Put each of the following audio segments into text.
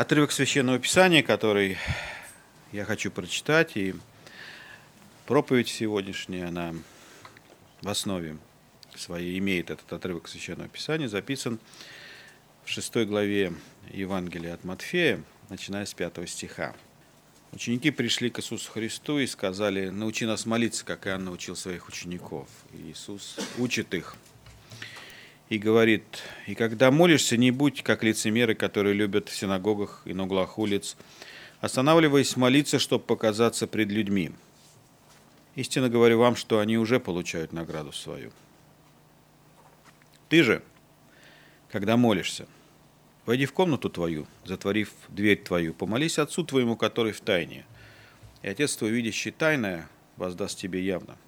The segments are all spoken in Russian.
отрывок Священного Писания, который я хочу прочитать, и проповедь сегодняшняя, она в основе своей имеет этот отрывок Священного Писания, записан в шестой главе Евангелия от Матфея, начиная с пятого стиха. Ученики пришли к Иисусу Христу и сказали, научи нас молиться, как Иоанн научил своих учеников. И Иисус учит их и говорит, и когда молишься, не будь как лицемеры, которые любят в синагогах и на углах улиц, останавливаясь молиться, чтобы показаться пред людьми. Истинно говорю вам, что они уже получают награду свою. Ты же, когда молишься, войди в комнату твою, затворив дверь твою, помолись Отцу твоему, который в тайне, и Отец твой, видящий тайное, воздаст тебе явно.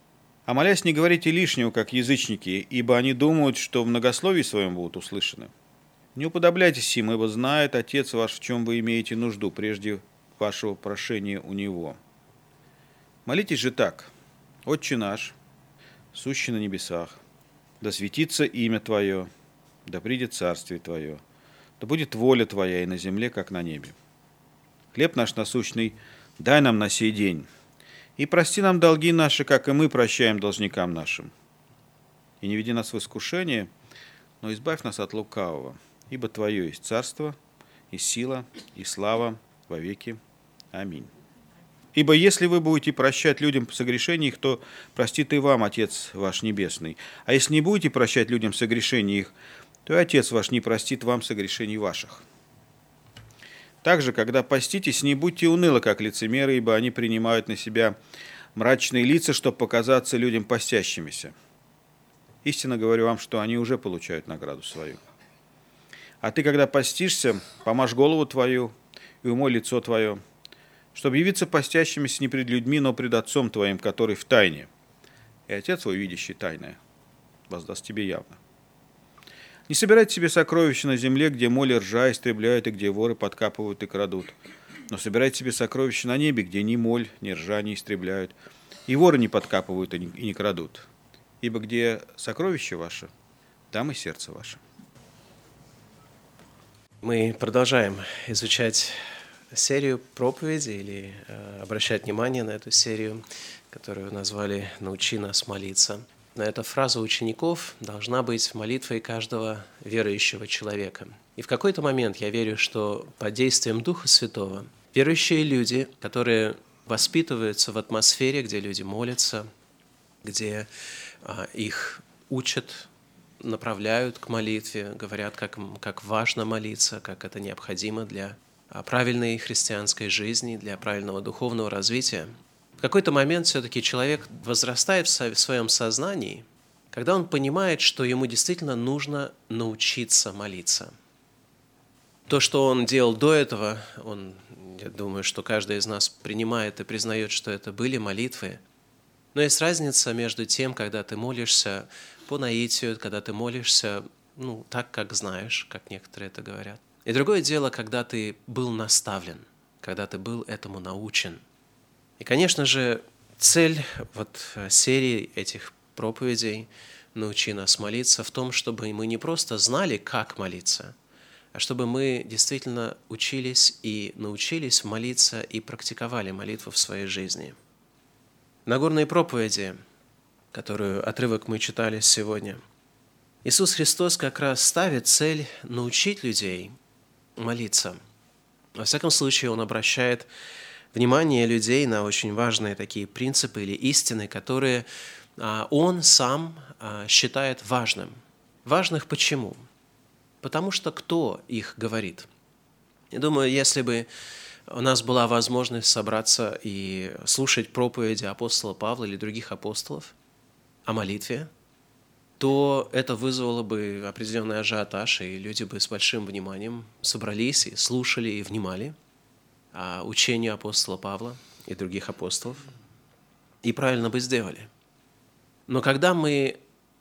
А молясь, не говорите лишнего, как язычники, ибо они думают, что в многословии своем будут услышаны. Не уподобляйтесь им, ибо знает Отец ваш, в чем вы имеете нужду, прежде вашего прошения у Него. Молитесь же так. Отче наш, сущий на небесах, да светится имя Твое, да придет царствие Твое, да будет воля Твоя и на земле, как на небе. Хлеб наш насущный дай нам на сей день, и прости нам долги наши, как и мы прощаем должникам нашим. И не веди нас в искушение, но избавь нас от лукавого, ибо Твое есть царство, и сила, и слава во веки. Аминь. Ибо если вы будете прощать людям согрешения их, то простит и вам Отец ваш Небесный. А если не будете прощать людям согрешения их, то и Отец ваш не простит вам согрешений ваших. Также, когда поститесь, не будьте унылы, как лицемеры, ибо они принимают на себя мрачные лица, чтобы показаться людям постящимися. Истинно говорю вам, что они уже получают награду свою. А ты, когда постишься, помажь голову твою и умой лицо твое, чтобы явиться постящимися не пред людьми, но пред Отцом Твоим, который в тайне. И Отец твой, видящий тайное, воздаст тебе явно. Не собирайте себе сокровища на земле, где моли ржа истребляют, и где воры подкапывают и крадут. Но собирайте себе сокровища на небе, где ни моль, ни ржа не истребляют, и воры не подкапывают и не крадут. Ибо где сокровище ваше, там и сердце ваше. Мы продолжаем изучать серию проповедей или э, обращать внимание на эту серию, которую назвали «Научи нас молиться». Эта фраза учеников должна быть молитвой каждого верующего человека. И в какой-то момент я верю, что под действием Духа Святого верующие люди, которые воспитываются в атмосфере, где люди молятся, где а, их учат, направляют к молитве, говорят, как, как важно молиться, как это необходимо для правильной христианской жизни, для правильного духовного развития, в какой-то момент все-таки человек возрастает в своем сознании, когда он понимает, что ему действительно нужно научиться молиться. То, что он делал до этого, он, я думаю, что каждый из нас принимает и признает, что это были молитвы. Но есть разница между тем, когда ты молишься по наитию, когда ты молишься ну, так, как знаешь, как некоторые это говорят, и другое дело, когда ты был наставлен, когда ты был этому научен. И, конечно же, цель вот э, серии этих проповедей «Научи нас молиться» в том, чтобы мы не просто знали, как молиться, а чтобы мы действительно учились и научились молиться и практиковали молитву в своей жизни. Нагорные проповеди, которую отрывок мы читали сегодня, Иисус Христос как раз ставит цель научить людей – молиться. Во всяком случае, он обращает внимание людей на очень важные такие принципы или истины, которые а, он сам а, считает важным. Важных почему? Потому что кто их говорит? Я думаю, если бы у нас была возможность собраться и слушать проповеди апостола Павла или других апостолов о молитве, то это вызвало бы определенный ажиотаж, и люди бы с большим вниманием собрались и слушали и внимали учению апостола Павла и других апостолов, и правильно бы сделали. Но когда мы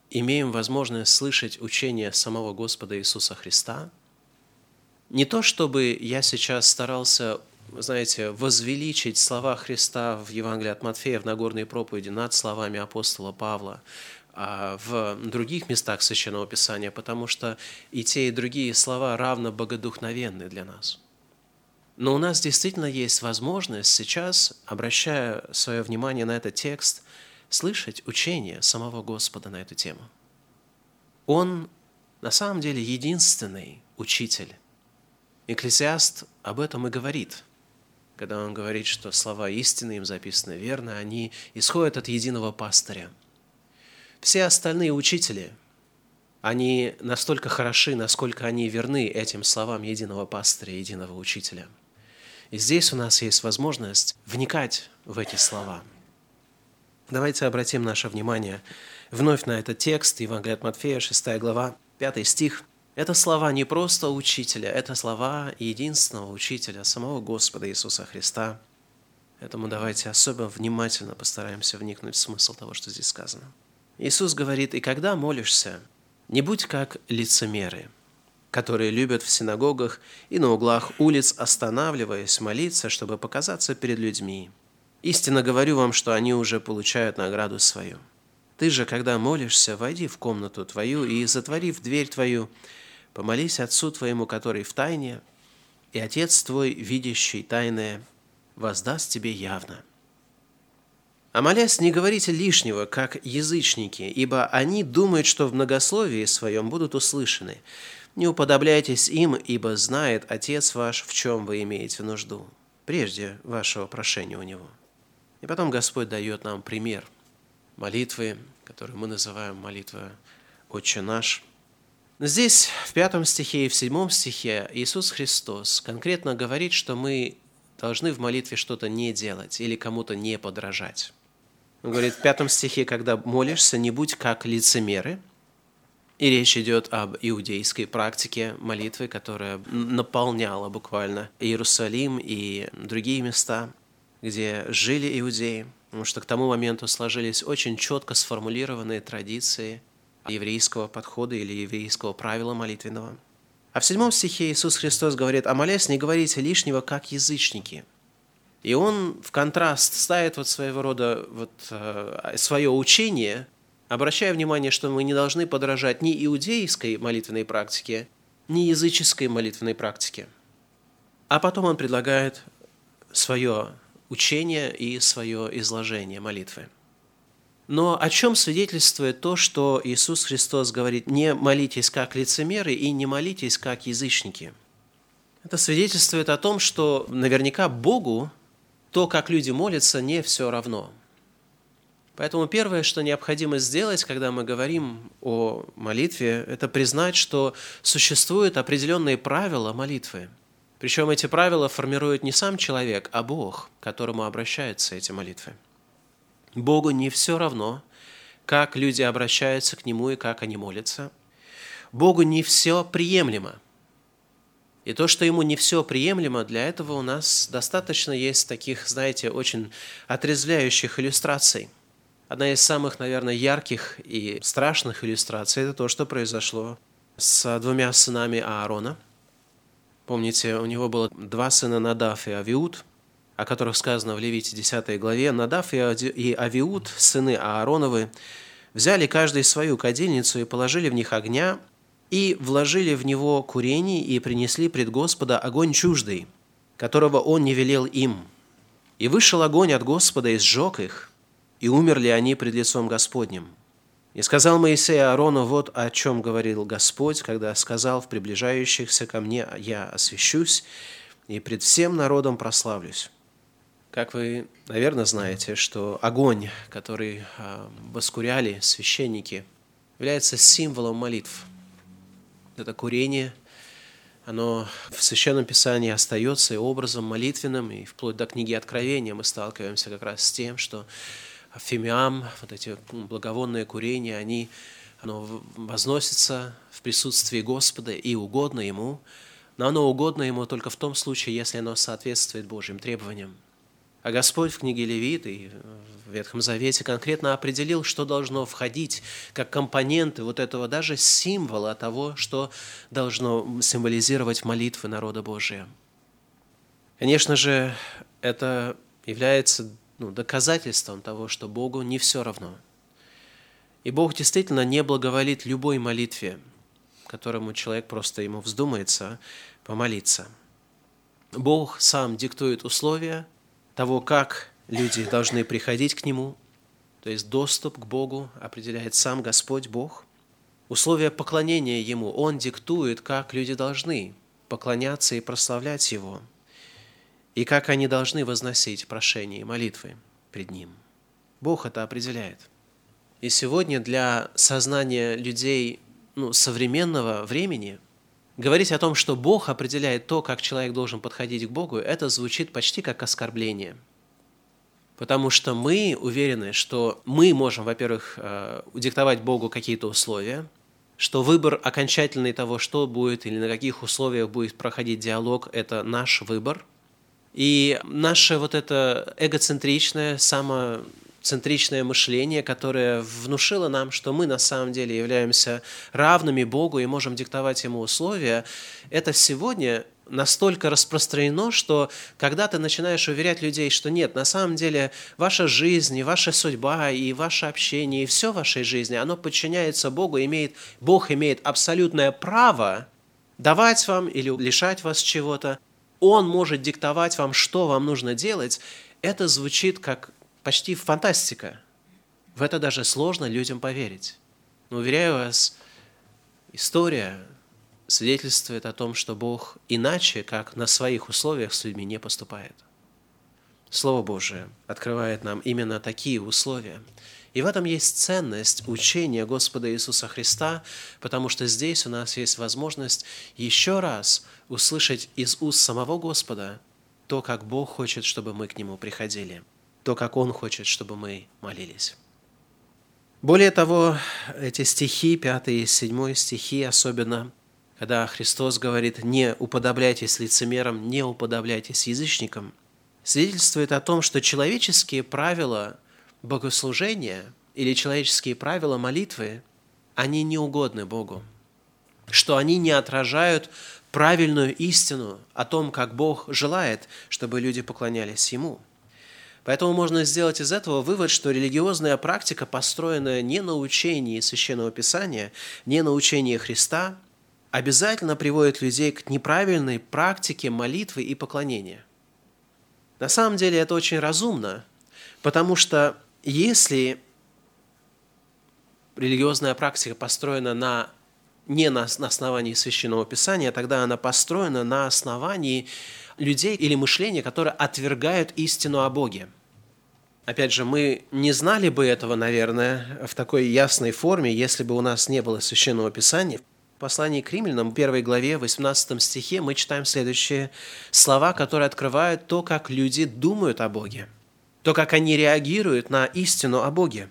имеем возможность слышать учение самого Господа Иисуса Христа, не то чтобы я сейчас старался, знаете, возвеличить слова Христа в Евангелии от Матфея в Нагорной проповеди над словами апостола Павла, а, в других местах Священного Писания, потому что и те, и другие слова равно богодухновенны для нас. Но у нас действительно есть возможность сейчас, обращая свое внимание на этот текст, слышать учение самого Господа на эту тему. Он на самом деле единственный учитель. Экклесиаст об этом и говорит, когда он говорит, что слова истины им записаны верно, они исходят от единого пастыря. Все остальные учители, они настолько хороши, насколько они верны этим словам единого пастыря, единого учителя. И здесь у нас есть возможность вникать в эти слова. Давайте обратим наше внимание вновь на этот текст, Евангелие от Матфея, 6 глава, 5 стих. Это слова не просто учителя, это слова единственного учителя, самого Господа Иисуса Христа. Поэтому давайте особо внимательно постараемся вникнуть в смысл того, что здесь сказано. Иисус говорит, «И когда молишься, не будь как лицемеры, которые любят в синагогах и на углах улиц, останавливаясь молиться, чтобы показаться перед людьми. Истинно говорю вам, что они уже получают награду свою. Ты же, когда молишься, войди в комнату твою и, затворив дверь твою, помолись Отцу твоему, который в тайне, и Отец твой, видящий тайное, воздаст тебе явно. А молясь, не говорите лишнего, как язычники, ибо они думают, что в многословии своем будут услышаны. Не уподобляйтесь им, ибо знает Отец ваш, в чем вы имеете нужду, прежде вашего прошения у Него. И потом Господь дает нам пример молитвы, которую мы называем молитва «Отче наш». Здесь, в пятом стихе и в седьмом стихе, Иисус Христос конкретно говорит, что мы должны в молитве что-то не делать или кому-то не подражать. Он говорит в пятом стихе, когда молишься, не будь как лицемеры. И речь идет об иудейской практике молитвы, которая наполняла буквально Иерусалим и другие места, где жили иудеи, потому что к тому моменту сложились очень четко сформулированные традиции еврейского подхода или еврейского правила молитвенного. А в седьмом стихе Иисус Христос говорит, «А молясь, не говорите лишнего, как язычники». И он в контраст ставит вот своего рода вот, э, свое учение, обращая внимание, что мы не должны подражать ни иудейской молитвенной практике, ни языческой молитвенной практике. А потом он предлагает свое учение и свое изложение молитвы. Но о чем свидетельствует то, что Иисус Христос говорит, не молитесь как лицемеры и не молитесь как язычники? Это свидетельствует о том, что наверняка Богу то, как люди молятся, не все равно. Поэтому первое, что необходимо сделать, когда мы говорим о молитве, это признать, что существуют определенные правила молитвы. Причем эти правила формирует не сам человек, а Бог, к которому обращаются эти молитвы. Богу не все равно, как люди обращаются к Нему и как они молятся. Богу не все приемлемо – и то, что ему не все приемлемо, для этого у нас достаточно есть таких, знаете, очень отрезвляющих иллюстраций. Одна из самых, наверное, ярких и страшных иллюстраций – это то, что произошло с двумя сынами Аарона. Помните, у него было два сына Надав и Авиуд, о которых сказано в Левите 10 главе. Надав и Авиуд, сыны Аароновы, взяли каждый свою кадильницу и положили в них огня, и вложили в него курение и принесли пред Господа огонь чуждый, которого он не велел им. И вышел огонь от Господа и сжег их, и умерли они пред лицом Господним. И сказал Моисей Аарону, вот о чем говорил Господь, когда сказал в приближающихся ко мне, я освящусь и пред всем народом прославлюсь. Как вы, наверное, знаете, что огонь, который а, воскуряли священники, является символом молитв – это курение, оно в Священном Писании остается и образом молитвенным, и вплоть до книги Откровения мы сталкиваемся как раз с тем, что фимиам, вот эти благовонные курения, они, оно возносится в присутствии Господа и угодно Ему, но оно угодно Ему только в том случае, если оно соответствует Божьим требованиям. А Господь в книге Левит и в Ветхом Завете конкретно определил, что должно входить как компоненты вот этого даже символа того, что должно символизировать молитвы народа Божия. Конечно же, это является ну, доказательством того, что Богу не все равно. И Бог действительно не благоволит любой молитве, которому человек просто ему вздумается помолиться – Бог сам диктует условия того, как люди должны приходить к Нему, то есть доступ к Богу определяет сам Господь Бог. Условия поклонения Ему Он диктует, как люди должны поклоняться и прославлять Его, и как они должны возносить прошения и молитвы пред Ним. Бог это определяет. И сегодня для сознания людей ну, современного времени говорить о том, что Бог определяет то, как человек должен подходить к Богу, это звучит почти как оскорбление – Потому что мы уверены, что мы можем, во-первых, э, диктовать Богу какие-то условия, что выбор окончательный того, что будет или на каких условиях будет проходить диалог, это наш выбор. И наше вот это эгоцентричное, самоцентричное мышление, которое внушило нам, что мы на самом деле являемся равными Богу и можем диктовать Ему условия, это сегодня настолько распространено, что когда ты начинаешь уверять людей, что нет, на самом деле ваша жизнь, и ваша судьба, и ваше общение, и все в вашей жизни, оно подчиняется Богу, имеет, Бог имеет абсолютное право давать вам или лишать вас чего-то, Он может диктовать вам, что вам нужно делать, это звучит как почти фантастика. В это даже сложно людям поверить. Но уверяю вас, история свидетельствует о том, что Бог иначе, как на своих условиях с людьми не поступает. Слово Божие открывает нам именно такие условия. И в этом есть ценность учения Господа Иисуса Христа, потому что здесь у нас есть возможность еще раз услышать из уст самого Господа то, как Бог хочет, чтобы мы к Нему приходили, то, как Он хочет, чтобы мы молились. Более того, эти стихи, 5 и 7 стихи особенно, когда Христос говорит «не уподобляйтесь лицемерам, не уподобляйтесь язычникам», свидетельствует о том, что человеческие правила богослужения или человеческие правила молитвы, они не угодны Богу, что они не отражают правильную истину о том, как Бог желает, чтобы люди поклонялись Ему. Поэтому можно сделать из этого вывод, что религиозная практика, построенная не на учении Священного Писания, не на учении Христа – обязательно приводит людей к неправильной практике молитвы и поклонения. На самом деле это очень разумно, потому что если религиозная практика построена на, не на, на основании священного писания, тогда она построена на основании людей или мышления, которые отвергают истину о Боге. Опять же, мы не знали бы этого, наверное, в такой ясной форме, если бы у нас не было священного писания послании к римлянам, в первой главе, 18 стихе, мы читаем следующие слова, которые открывают то, как люди думают о Боге, то, как они реагируют на истину о Боге.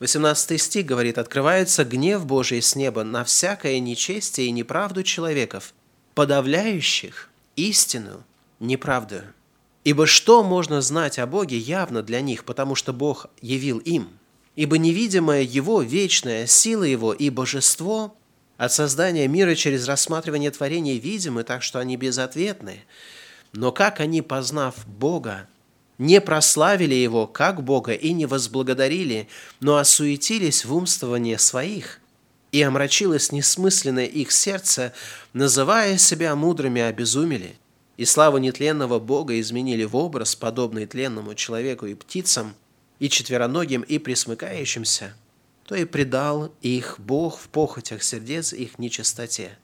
18 стих говорит, «Открывается гнев Божий с неба на всякое нечестие и неправду человеков, подавляющих истину неправду. Ибо что можно знать о Боге явно для них, потому что Бог явил им? Ибо невидимое Его, вечная сила Его и божество от создания мира через рассматривание творений видимы, так что они безответны. Но как они, познав Бога, не прославили Его как Бога и не возблагодарили, но осуетились в умствовании своих, и омрачилось несмысленное их сердце, называя себя мудрыми, обезумели, и славу нетленного Бога изменили в образ, подобный тленному человеку и птицам, и четвероногим, и присмыкающимся – то и предал их Бог в похотях сердец их нечистоте,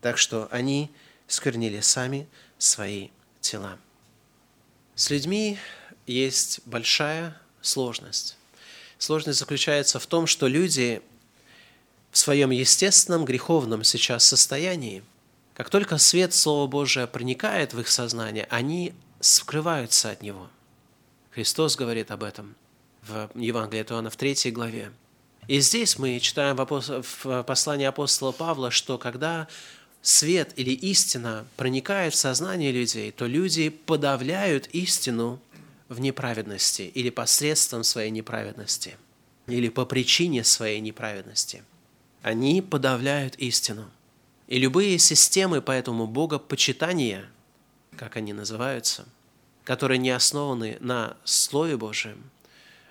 так что они сквернили сами свои тела. С людьми есть большая сложность. Сложность заключается в том, что люди в своем естественном греховном сейчас состоянии, как только свет Слова Божия проникает в их сознание, они скрываются от него. Христос говорит об этом в Евангелии от Иоанна в 3 главе. И здесь мы читаем в послании апостола Павла, что когда свет или истина проникает в сознание людей, то люди подавляют истину в неправедности или посредством своей неправедности, или по причине своей неправедности. Они подавляют истину. И любые системы поэтому богопочитания, как они называются, которые не основаны на Слове Божьем –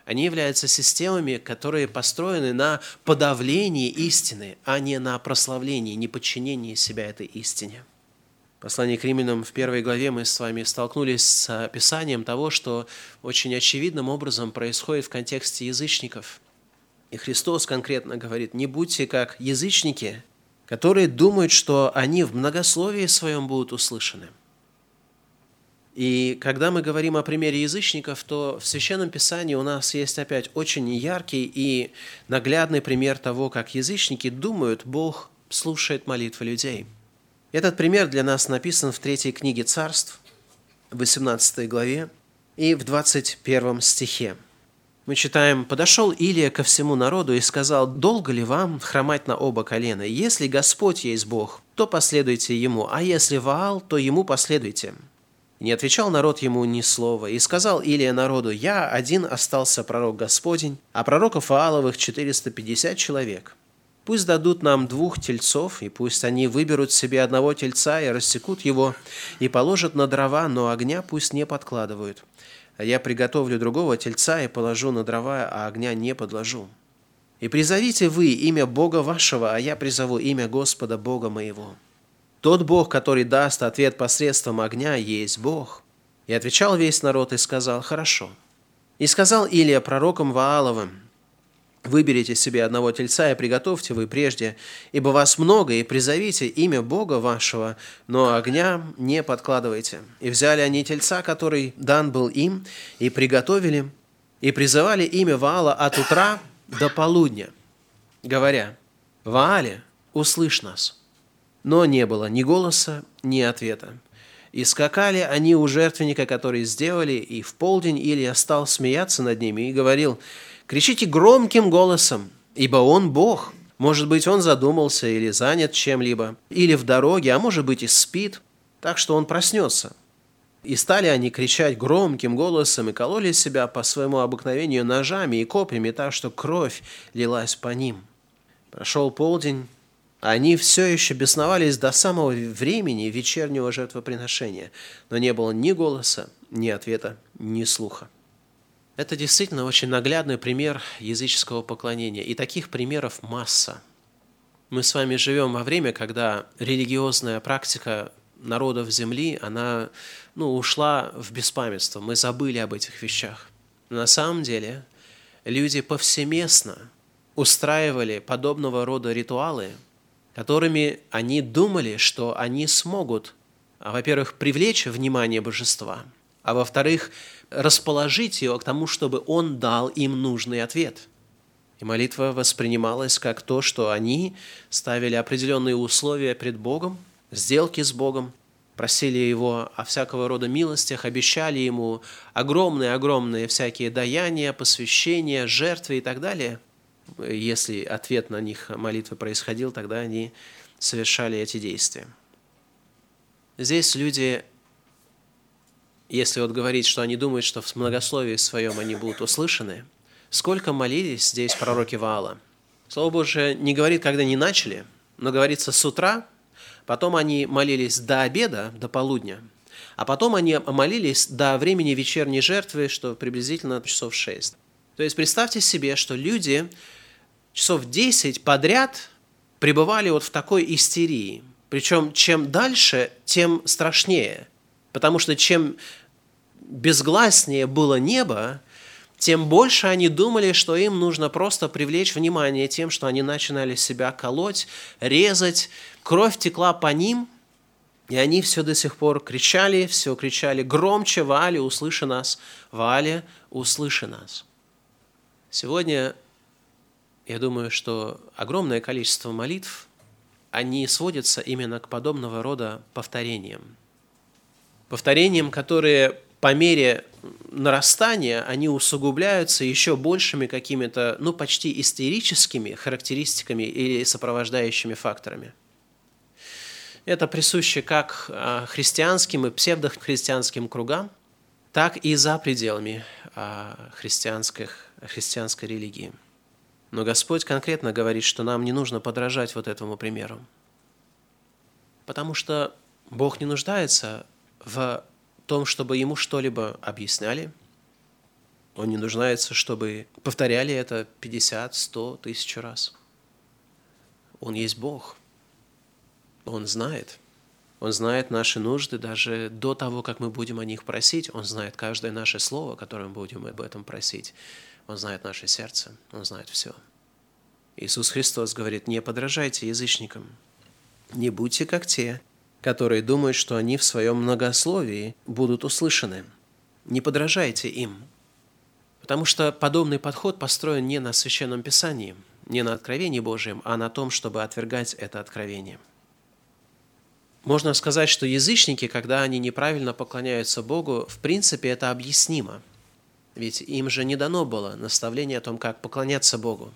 они являются системами, которые построены на подавлении истины, а не на прославлении, не подчинении себя этой истине. послании к римлянам в первой главе мы с вами столкнулись с описанием того, что очень очевидным образом происходит в контексте язычников. И Христос конкретно говорит, не будьте как язычники, которые думают, что они в многословии своем будут услышаны. И когда мы говорим о примере язычников, то в Священном Писании у нас есть опять очень яркий и наглядный пример того, как язычники думают, Бог слушает молитвы людей – этот пример для нас написан в третьей книге царств, 18 главе и в 21 стихе. Мы читаем, «Подошел Илия ко всему народу и сказал, долго ли вам хромать на оба колена? Если Господь есть Бог, то последуйте Ему, а если Ваал, то Ему последуйте». Не отвечал народ ему ни слова, и сказал Илия народу, «Я один остался пророк Господень, а пророков Вааловых 450 человек». Пусть дадут нам двух тельцов, и пусть они выберут себе одного тельца и рассекут его, и положат на дрова, но огня пусть не подкладывают. Я приготовлю другого тельца и положу на дрова, а огня не подложу. И призовите вы имя Бога вашего, а я призову имя Господа Бога моего. Тот Бог, который даст ответ посредством огня, есть Бог. И отвечал весь народ и сказал, хорошо. И сказал Илия пророком Вааловым, Выберите себе одного тельца и приготовьте вы прежде, ибо вас много, и призовите имя Бога вашего, но огня не подкладывайте. И взяли они тельца, который дан был им, и приготовили, и призывали имя Ваала от утра до полудня, говоря, «Ваале, услышь нас». Но не было ни голоса, ни ответа. И скакали они у жертвенника, который сделали, и в полдень Илья стал смеяться над ними и говорил – Кричите громким голосом, ибо Он Бог. Может быть, Он задумался или занят чем-либо, или в дороге, а может быть и спит, так что Он проснется. И стали они кричать громким голосом и кололи себя по своему обыкновению ножами и копьями, так что кровь лилась по ним. Прошел полдень, они все еще бесновались до самого времени вечернего жертвоприношения, но не было ни голоса, ни ответа, ни слуха. Это действительно очень наглядный пример языческого поклонения. И таких примеров масса. Мы с вами живем во время, когда религиозная практика народов Земли, она ну, ушла в беспамятство. Мы забыли об этих вещах. Но на самом деле люди повсеместно устраивали подобного рода ритуалы, которыми они думали, что они смогут, во-первых, привлечь внимание божества, а во-вторых, расположить его к тому, чтобы он дал им нужный ответ. И молитва воспринималась как то, что они ставили определенные условия пред Богом, сделки с Богом, просили Его о всякого рода милостях, обещали Ему огромные-огромные всякие даяния, посвящения, жертвы и так далее. Если ответ на них молитвы происходил, тогда они совершали эти действия. Здесь люди если вот говорить, что они думают, что в многословии своем они будут услышаны, сколько молились здесь пророки Ваала? Слово Божие не говорит, когда они начали, но говорится с утра, потом они молились до обеда, до полудня, а потом они молились до времени вечерней жертвы, что приблизительно часов 6. То есть представьте себе, что люди часов 10 подряд пребывали вот в такой истерии. Причем чем дальше, тем страшнее. Потому что чем безгласнее было небо, тем больше они думали, что им нужно просто привлечь внимание тем, что они начинали себя колоть, резать, кровь текла по ним, и они все до сих пор кричали, все кричали громче, Вали, услыши нас, Вали, услыши нас. Сегодня я думаю, что огромное количество молитв, они сводятся именно к подобного рода повторениям. Повторениям, которые по мере нарастания они усугубляются еще большими какими-то, ну, почти истерическими характеристиками или сопровождающими факторами. Это присуще как а, христианским и псевдохристианским кругам, так и за пределами а, христианских, христианской религии. Но Господь конкретно говорит, что нам не нужно подражать вот этому примеру. Потому что Бог не нуждается в том, чтобы ему что-либо объясняли. Он не нуждается, чтобы повторяли это 50, 100, тысячу раз. Он есть Бог. Он знает. Он знает наши нужды даже до того, как мы будем о них просить. Он знает каждое наше слово, которое мы будем об этом просить. Он знает наше сердце. Он знает все. Иисус Христос говорит, не подражайте язычникам. Не будьте как те, которые думают, что они в своем многословии будут услышаны. Не подражайте им. Потому что подобный подход построен не на Священном Писании, не на Откровении Божьем, а на том, чтобы отвергать это откровение. Можно сказать, что язычники, когда они неправильно поклоняются Богу, в принципе, это объяснимо. Ведь им же не дано было наставление о том, как поклоняться Богу.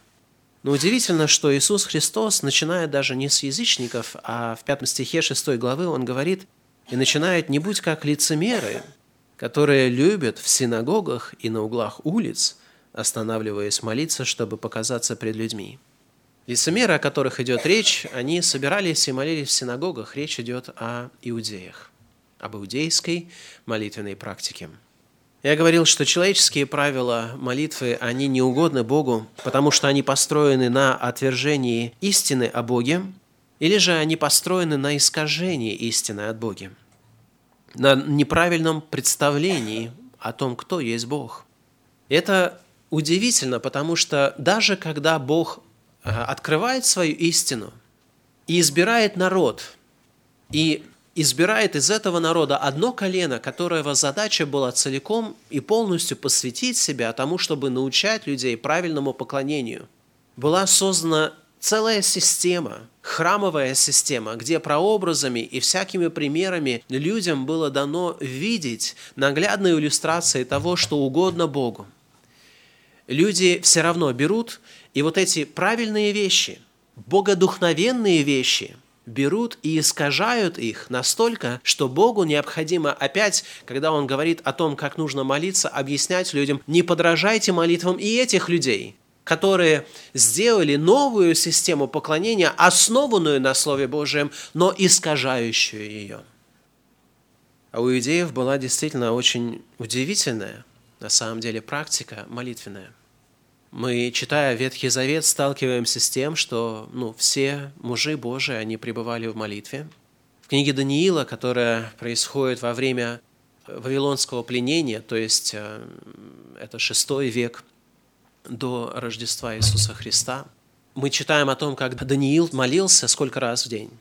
Но удивительно, что Иисус Христос, начиная даже не с язычников, а в пятом стихе 6 главы, Он говорит, «И начинает не будь как лицемеры, которые любят в синагогах и на углах улиц, останавливаясь молиться, чтобы показаться пред людьми». Лицемеры, о которых идет речь, они собирались и молились в синагогах. Речь идет о иудеях, об иудейской молитвенной практике – я говорил, что человеческие правила молитвы, они не угодны Богу, потому что они построены на отвержении истины о Боге, или же они построены на искажении истины от Бога, на неправильном представлении о том, кто есть Бог. Это удивительно, потому что даже когда Бог э, открывает свою истину и избирает народ, и избирает из этого народа одно колено, которого задача была целиком и полностью посвятить себя тому, чтобы научать людей правильному поклонению. Была создана целая система, храмовая система, где прообразами и всякими примерами людям было дано видеть наглядные иллюстрации того, что угодно Богу. Люди все равно берут и вот эти правильные вещи, богодухновенные вещи – берут и искажают их настолько, что Богу необходимо опять, когда Он говорит о том, как нужно молиться, объяснять людям, не подражайте молитвам и этих людей, которые сделали новую систему поклонения, основанную на Слове Божьем, но искажающую ее. А у иудеев была действительно очень удивительная, на самом деле, практика молитвенная – мы, читая Ветхий Завет, сталкиваемся с тем, что ну, все мужи Божии, они пребывали в молитве. В книге Даниила, которая происходит во время Вавилонского пленения, то есть э, это шестой век до Рождества Иисуса Христа, мы читаем о том, как Даниил молился сколько раз в день.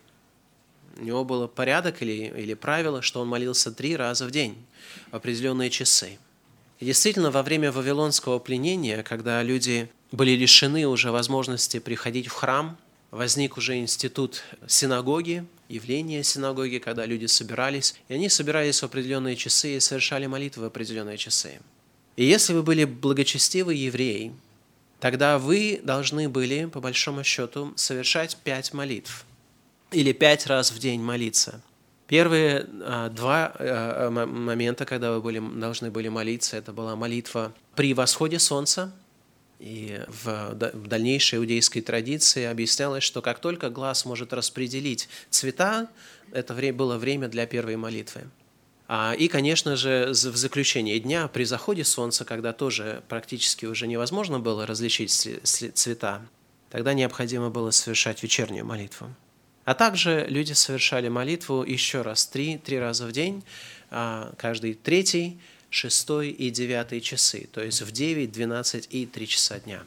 У него был порядок или, или правило, что он молился три раза в день в определенные часы – и действительно, во время Вавилонского пленения, когда люди были лишены уже возможности приходить в храм, возник уже институт синагоги, явление синагоги, когда люди собирались, и они собирались в определенные часы и совершали молитвы в определенные часы. И если вы были благочестивый еврей, тогда вы должны были, по большому счету, совершать пять молитв или пять раз в день молиться – Первые а, два а, момента, когда вы были, должны были молиться, это была молитва при восходе солнца. И в дальнейшей иудейской традиции объяснялось, что как только глаз может распределить цвета, это было время для первой молитвы. А, и, конечно же, в заключение дня, при заходе солнца, когда тоже практически уже невозможно было различить цвета, тогда необходимо было совершать вечернюю молитву. А также люди совершали молитву еще раз, три, три раза в день, а, каждый третий, шестой и девятый часы, то есть в 9, 12 и 3 часа дня.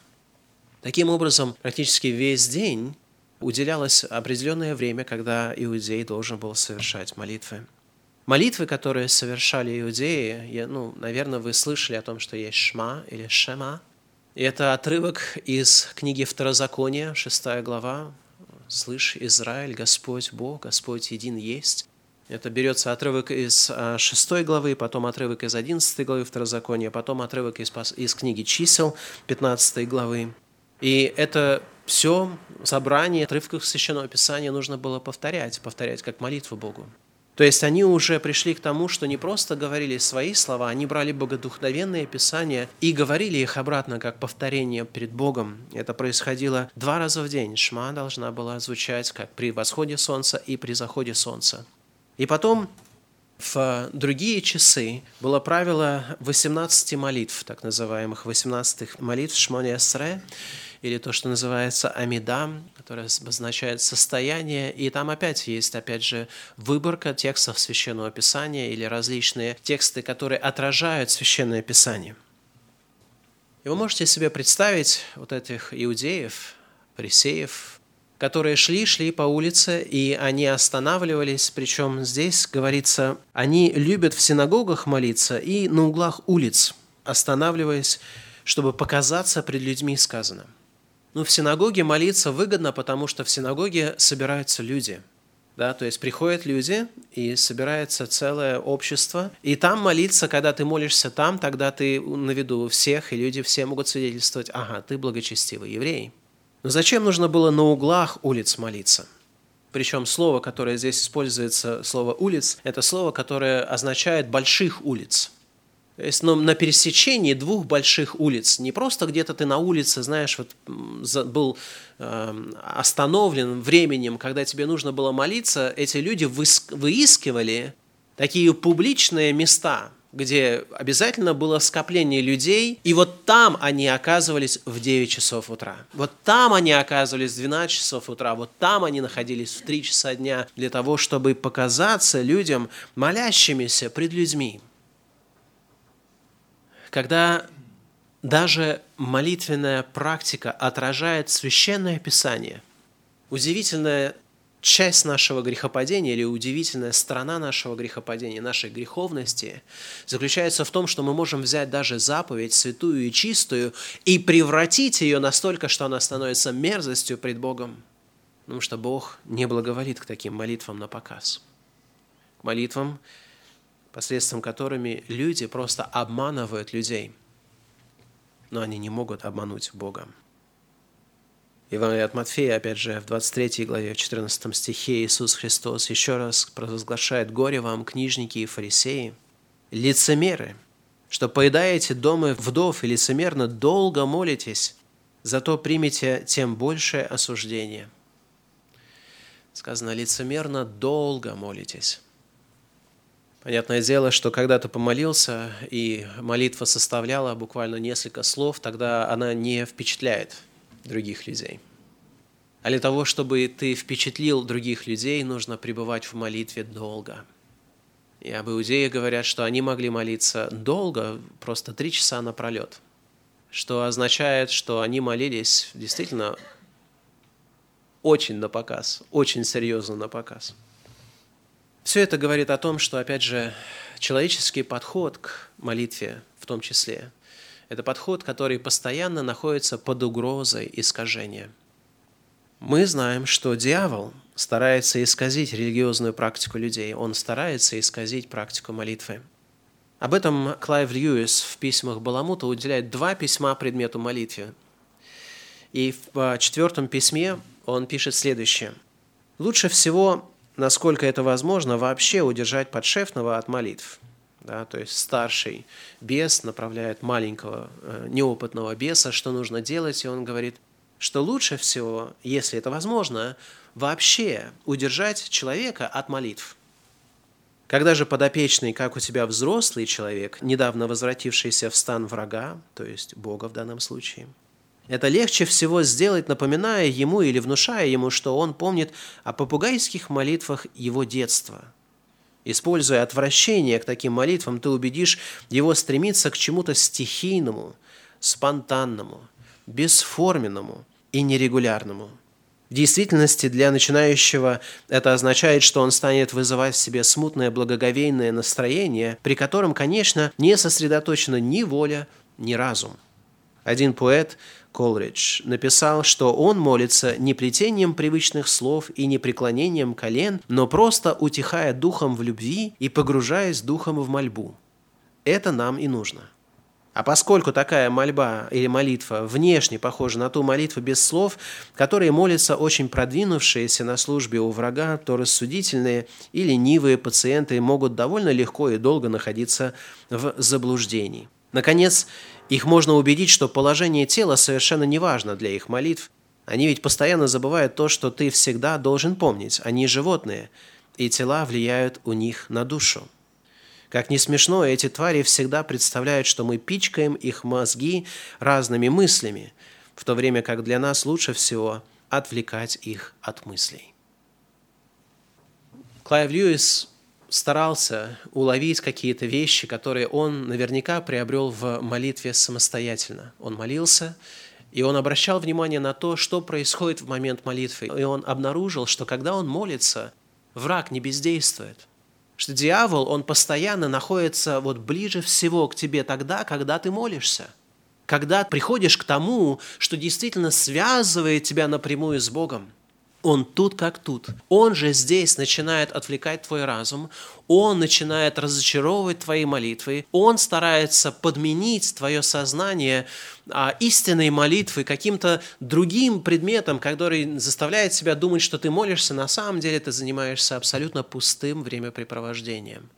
Таким образом, практически весь день уделялось определенное время, когда иудей должен был совершать молитвы. Молитвы, которые совершали иудеи, я, ну, наверное, вы слышали о том, что есть шма или шема. И это отрывок из книги Второзакония, 6 глава, «Слышь, Израиль, Господь Бог, Господь един есть». Это берется отрывок из 6 а, главы, потом отрывок из 11 главы Второзакония, потом отрывок из, из книги «Чисел» 15 главы. И это все собрание отрывков Священного Писания нужно было повторять, повторять как молитву Богу. То есть они уже пришли к тому, что не просто говорили свои слова, они брали богодухновенные писания и говорили их обратно как повторение перед Богом. Это происходило два раза в день. Шма должна была звучать как при восходе солнца и при заходе солнца. И потом в другие часы было правило 18 молитв, так называемых 18 молитв Шмоне Эсре, или то, что называется амидам, которое обозначает состояние. И там опять есть, опять же, выборка текстов Священного Писания или различные тексты, которые отражают Священное Писание. И вы можете себе представить вот этих иудеев, фарисеев, которые шли, шли по улице, и они останавливались, причем здесь говорится, они любят в синагогах молиться и на углах улиц, останавливаясь, чтобы показаться пред людьми сказано. Ну, в синагоге молиться выгодно, потому что в синагоге собираются люди. Да, то есть приходят люди, и собирается целое общество. И там молиться, когда ты молишься там, тогда ты на виду у всех, и люди все могут свидетельствовать, ага, ты благочестивый еврей. Но зачем нужно было на углах улиц молиться? Причем слово, которое здесь используется, слово «улиц», это слово, которое означает «больших улиц». Есть ну, на пересечении двух больших улиц. Не просто где-то ты на улице, знаешь, вот был э, остановлен временем, когда тебе нужно было молиться, эти люди выискивали такие публичные места, где обязательно было скопление людей, и вот там они оказывались в 9 часов утра. Вот там они оказывались в 12 часов утра, вот там они находились в 3 часа дня для того, чтобы показаться людям, молящимися пред людьми. Когда даже молитвенная практика отражает священное писание, удивительное часть нашего грехопадения или удивительная сторона нашего грехопадения, нашей греховности заключается в том, что мы можем взять даже заповедь святую и чистую и превратить ее настолько, что она становится мерзостью пред Богом. Потому что Бог не благоволит к таким молитвам на показ. К молитвам, посредством которыми люди просто обманывают людей. Но они не могут обмануть Бога. Евангелие от Матфея, опять же, в 23 главе, в 14 стихе Иисус Христос еще раз провозглашает «Горе вам, книжники и фарисеи, лицемеры, что поедаете дома вдов и лицемерно долго молитесь, зато примете тем большее осуждение». Сказано, лицемерно долго молитесь. Понятное дело, что когда ты помолился, и молитва составляла буквально несколько слов, тогда она не впечатляет – других людей. А для того, чтобы ты впечатлил других людей, нужно пребывать в молитве долго. И об иудеях говорят, что они могли молиться долго, просто три часа напролет, что означает, что они молились действительно очень на показ, очень серьезно на показ. Все это говорит о том, что, опять же, человеческий подход к молитве в том числе это подход, который постоянно находится под угрозой искажения. Мы знаем, что дьявол старается исказить религиозную практику людей, он старается исказить практику молитвы. Об этом Клайв Льюис в письмах Баламута уделяет два письма предмету молитвы. И в четвертом письме он пишет следующее. «Лучше всего, насколько это возможно, вообще удержать подшефного от молитв – да, то есть старший бес направляет маленького э, неопытного беса, что нужно делать, и он говорит, что лучше всего, если это возможно, вообще удержать человека от молитв. Когда же подопечный, как у тебя взрослый человек, недавно возвратившийся в стан врага, то есть Бога в данном случае, это легче всего сделать, напоминая ему или внушая ему, что он помнит о попугайских молитвах его детства – Используя отвращение к таким молитвам, ты убедишь его стремиться к чему-то стихийному, спонтанному, бесформенному и нерегулярному. В действительности для начинающего это означает, что он станет вызывать в себе смутное благоговейное настроение, при котором, конечно, не сосредоточена ни воля, ни разум. Один поэт Колридж написал, что он молится не плетением привычных слов и не преклонением колен, но просто утихая духом в любви и погружаясь духом в мольбу. Это нам и нужно. А поскольку такая мольба или молитва внешне похожа на ту молитву без слов, которые молятся очень продвинувшиеся на службе у врага, то рассудительные и ленивые пациенты могут довольно легко и долго находиться в заблуждении. Наконец, их можно убедить, что положение тела совершенно не важно для их молитв. Они ведь постоянно забывают то, что ты всегда должен помнить. Они животные, и тела влияют у них на душу. Как ни смешно, эти твари всегда представляют, что мы пичкаем их мозги разными мыслями, в то время как для нас лучше всего отвлекать их от мыслей. Клайв Льюис старался уловить какие-то вещи, которые он наверняка приобрел в молитве самостоятельно. Он молился, и он обращал внимание на то, что происходит в момент молитвы. И он обнаружил, что когда он молится, враг не бездействует. Что дьявол, он постоянно находится вот ближе всего к тебе тогда, когда ты молишься. Когда приходишь к тому, что действительно связывает тебя напрямую с Богом – он тут как тут. Он же здесь начинает отвлекать твой разум, он начинает разочаровывать твои молитвы, он старается подменить твое сознание а, истинной молитвы каким-то другим предметом, который заставляет себя думать, что ты молишься, на самом деле ты занимаешься абсолютно пустым времяпрепровождением,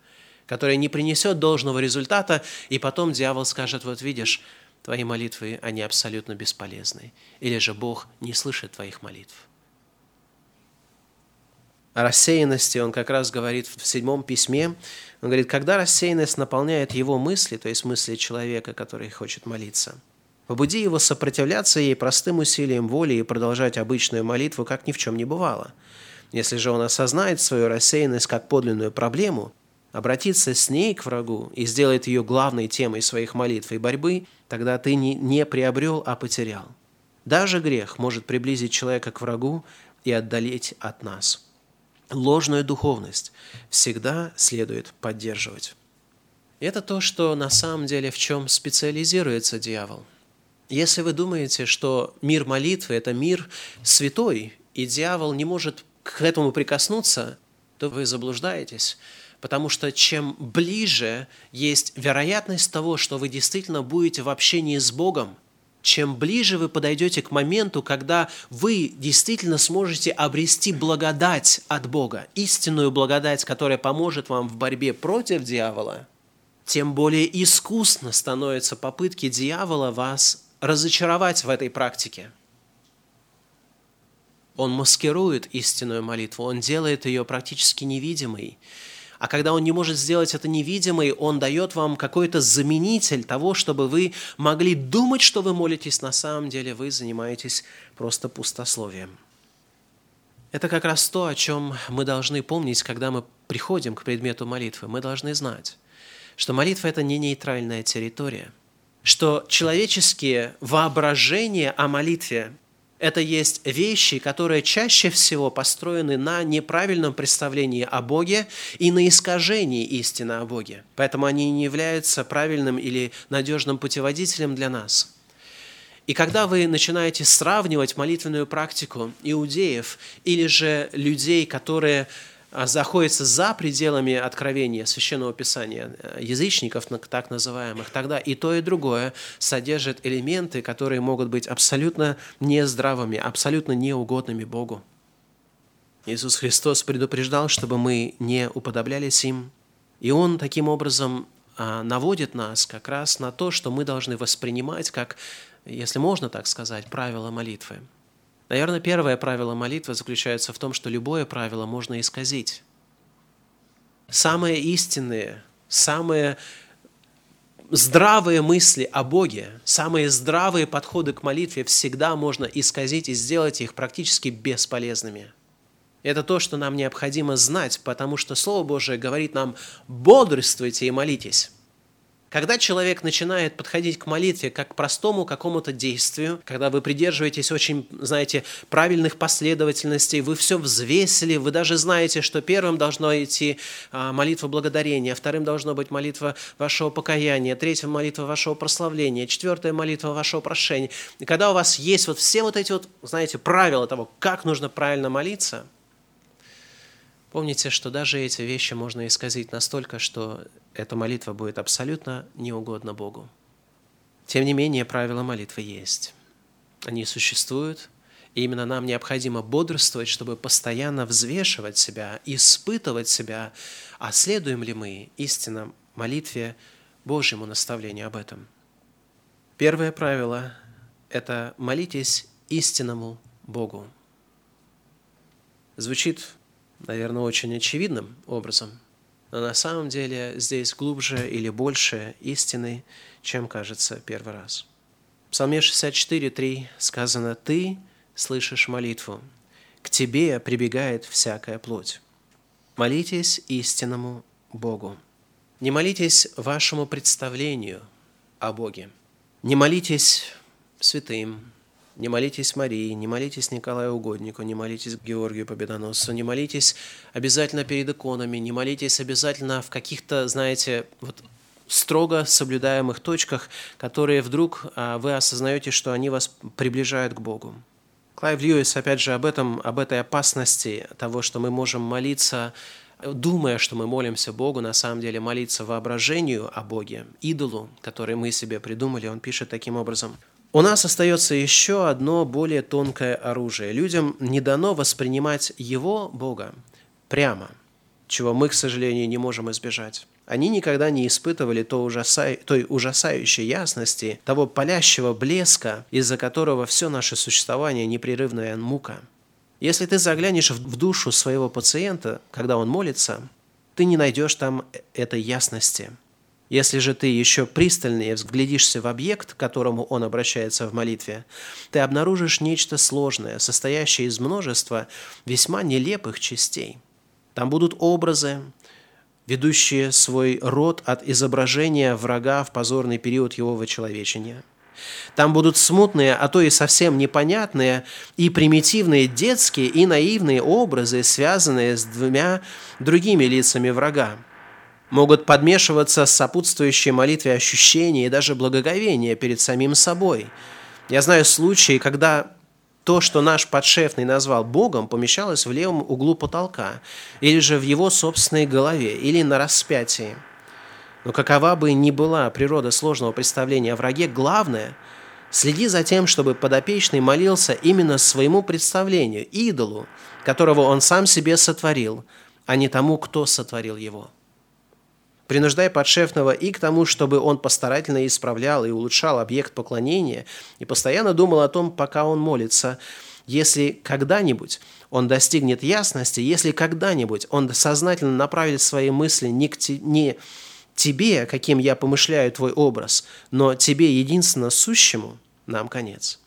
которое не принесет должного результата, и потом дьявол скажет, вот видишь, твои молитвы, они абсолютно бесполезны, или же Бог не слышит твоих молитв рассеянности он как раз говорит в седьмом письме. Он говорит, когда рассеянность наполняет его мысли, то есть мысли человека, который хочет молиться, побуди его сопротивляться ей простым усилием воли и продолжать обычную молитву, как ни в чем не бывало. Если же он осознает свою рассеянность как подлинную проблему, обратится с ней к врагу и сделает ее главной темой своих молитв и борьбы, тогда ты не, не приобрел, а потерял. Даже грех может приблизить человека к врагу и отдалить от нас ложную духовность всегда следует поддерживать. Это то, что на самом деле в чем специализируется дьявол. Если вы думаете, что мир молитвы – это мир святой, и дьявол не может к этому прикоснуться, то вы заблуждаетесь, потому что чем ближе есть вероятность того, что вы действительно будете в общении с Богом – чем ближе вы подойдете к моменту, когда вы действительно сможете обрести благодать от Бога, истинную благодать, которая поможет вам в борьбе против дьявола, тем более искусно становятся попытки дьявола вас разочаровать в этой практике. Он маскирует истинную молитву, он делает ее практически невидимой, а когда он не может сделать это невидимой, он дает вам какой-то заменитель того, чтобы вы могли думать, что вы молитесь, на самом деле вы занимаетесь просто пустословием. Это как раз то, о чем мы должны помнить, когда мы приходим к предмету молитвы. Мы должны знать, что молитва – это не нейтральная территория, что человеческие воображения о молитве это есть вещи, которые чаще всего построены на неправильном представлении о Боге и на искажении истины о Боге. Поэтому они не являются правильным или надежным путеводителем для нас. И когда вы начинаете сравнивать молитвенную практику иудеев или же людей, которые заходится за пределами откровения Священного Писания, э, язычников так называемых, тогда и то, и другое содержит элементы, которые могут быть абсолютно нездравыми, абсолютно неугодными Богу. Иисус Христос предупреждал, чтобы мы не уподоблялись им, и Он таким образом а, наводит нас как раз на то, что мы должны воспринимать как, если можно так сказать, правила молитвы – Наверное, первое правило молитвы заключается в том, что любое правило можно исказить. Самые истинные, самые здравые мысли о Боге, самые здравые подходы к молитве всегда можно исказить и сделать их практически бесполезными. Это то, что нам необходимо знать, потому что Слово Божие говорит нам «бодрствуйте и молитесь». Когда человек начинает подходить к молитве как к простому какому-то действию, когда вы придерживаетесь очень, знаете, правильных последовательностей, вы все взвесили, вы даже знаете, что первым должно идти а, молитва благодарения, вторым должно быть молитва вашего покаяния, третьим молитва вашего прославления, четвертая молитва вашего прошения. И когда у вас есть вот все вот эти вот, знаете, правила того, как нужно правильно молиться, помните, что даже эти вещи можно исказить настолько, что эта молитва будет абсолютно неугодна Богу. Тем не менее, правила молитвы есть. Они существуют, и именно нам необходимо бодрствовать, чтобы постоянно взвешивать себя, испытывать себя, а следуем ли мы истинно молитве Божьему наставлению об этом. Первое правило – это молитесь истинному Богу. Звучит, наверное, очень очевидным образом – но на самом деле здесь глубже или больше истины, чем кажется первый раз. В Псалме 64.3 сказано «Ты слышишь молитву, к тебе прибегает всякая плоть». Молитесь истинному Богу. Не молитесь вашему представлению о Боге. Не молитесь святым, не молитесь Марии, не молитесь Николаю Угоднику, не молитесь Георгию Победоносцу, не молитесь обязательно перед иконами, не молитесь обязательно в каких-то, знаете, вот строго соблюдаемых точках, которые вдруг а, вы осознаете, что они вас приближают к Богу. Клайв Льюис, опять же, об этом, об этой опасности того, что мы можем молиться, думая, что мы молимся Богу, на самом деле молиться воображению о Боге, идолу, который мы себе придумали, он пишет таким образом. У нас остается еще одно более тонкое оружие. Людям не дано воспринимать его, Бога, прямо, чего мы, к сожалению, не можем избежать. Они никогда не испытывали той, ужаса... той ужасающей ясности, того палящего блеска, из-за которого все наше существование – непрерывная мука. Если ты заглянешь в душу своего пациента, когда он молится, ты не найдешь там этой ясности. Если же ты еще пристальнее взглядишься в объект, к которому он обращается в молитве, ты обнаружишь нечто сложное, состоящее из множества весьма нелепых частей. Там будут образы, ведущие свой род от изображения врага в позорный период его вочеловечения. Там будут смутные, а то и совсем непонятные и примитивные детские и наивные образы, связанные с двумя другими лицами врага. Могут подмешиваться с сопутствующей молитве ощущения и даже благоговения перед самим собой. Я знаю случаи, когда то, что наш подшефный назвал Богом, помещалось в левом углу потолка, или же в его собственной голове, или на распятии. Но какова бы ни была природа сложного представления о враге, главное – следи за тем, чтобы подопечный молился именно своему представлению, идолу, которого он сам себе сотворил, а не тому, кто сотворил его принуждая подшефного и к тому, чтобы он постарательно исправлял и улучшал объект поклонения, и постоянно думал о том, пока он молится, если когда-нибудь он достигнет ясности, если когда-нибудь он сознательно направит свои мысли не к те, не тебе, каким я помышляю твой образ, но тебе единственно сущему, нам конец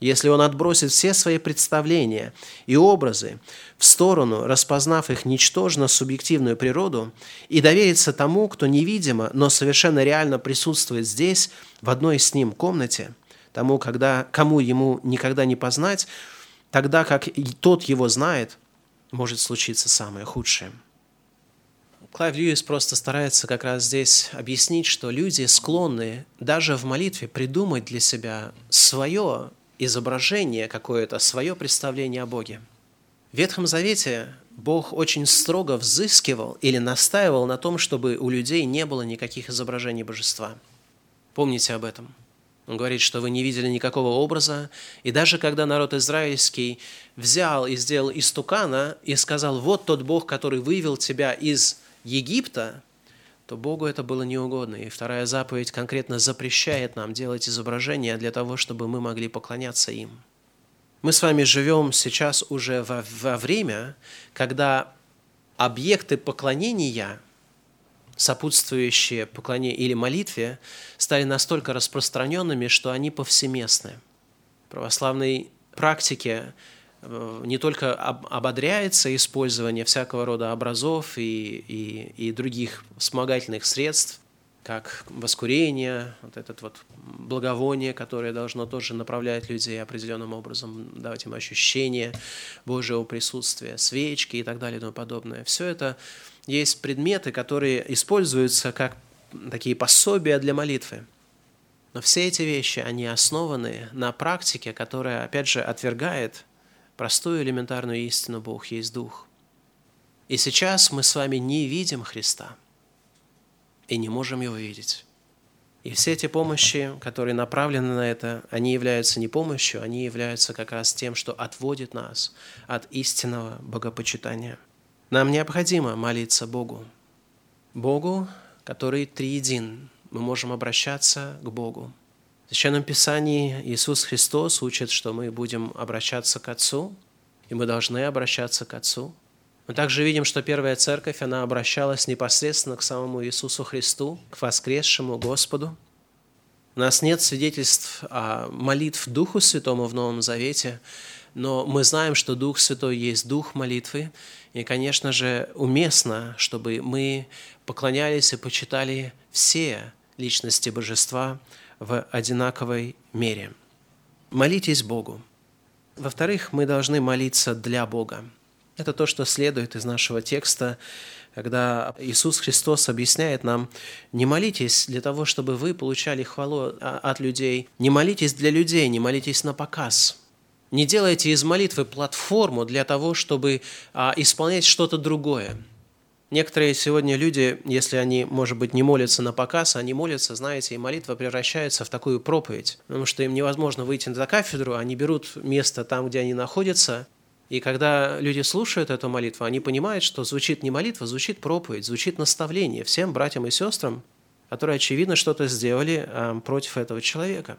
если он отбросит все свои представления и образы в сторону, распознав их ничтожно субъективную природу, и доверится тому, кто невидимо, но совершенно реально присутствует здесь, в одной с ним комнате, тому, когда, кому ему никогда не познать, тогда как тот его знает, может случиться самое худшее. Клайв Льюис просто старается как раз здесь объяснить, что люди склонны даже в молитве придумать для себя свое изображение какое-то, свое представление о Боге. В Ветхом Завете Бог очень строго взыскивал или настаивал на том, чтобы у людей не было никаких изображений божества. Помните об этом. Он говорит, что вы не видели никакого образа, и даже когда народ израильский взял и сделал истукана и сказал, вот тот Бог, который вывел тебя из Египта, то Богу это было неугодно. И вторая заповедь конкретно запрещает нам делать изображения для того, чтобы мы могли поклоняться им. Мы с вами живем сейчас уже во, во время, когда объекты поклонения, сопутствующие поклонению или молитве, стали настолько распространенными, что они повсеместны. В православной практике не только ободряется использование всякого рода образов и, и, и других вспомогательных средств, как воскурение, вот этот вот благовоние, которое должно тоже направлять людей определенным образом, давать им ощущение Божьего присутствия, свечки и так далее и тому подобное. Все это есть предметы, которые используются как такие пособия для молитвы. Но все эти вещи, они основаны на практике, которая, опять же, отвергает простую элементарную истину Бог есть Дух. И сейчас мы с вами не видим Христа и не можем Его видеть. И все эти помощи, которые направлены на это, они являются не помощью, они являются как раз тем, что отводит нас от истинного богопочитания. Нам необходимо молиться Богу. Богу, который триедин. Мы можем обращаться к Богу. В Священном Писании Иисус Христос учит, что мы будем обращаться к Отцу, и мы должны обращаться к Отцу. Мы также видим, что первая церковь, она обращалась непосредственно к самому Иисусу Христу, к воскресшему Господу. У нас нет свидетельств о молитв Духу Святому в Новом Завете, но мы знаем, что Дух Святой есть Дух молитвы, и, конечно же, уместно, чтобы мы поклонялись и почитали все личности Божества в одинаковой мере. Молитесь Богу. Во-вторых, мы должны молиться для Бога. Это то, что следует из нашего текста, когда Иисус Христос объясняет нам, не молитесь для того, чтобы вы получали хвалу от людей, не молитесь для людей, не молитесь на показ. Не делайте из молитвы платформу для того, чтобы а, исполнять что-то другое. Некоторые сегодня люди, если они, может быть, не молятся на показ, они молятся, знаете, и молитва превращается в такую проповедь, потому что им невозможно выйти на кафедру, они берут место там, где они находятся, и когда люди слушают эту молитву, они понимают, что звучит не молитва, звучит проповедь, звучит наставление всем братьям и сестрам, которые, очевидно, что-то сделали э, против этого человека.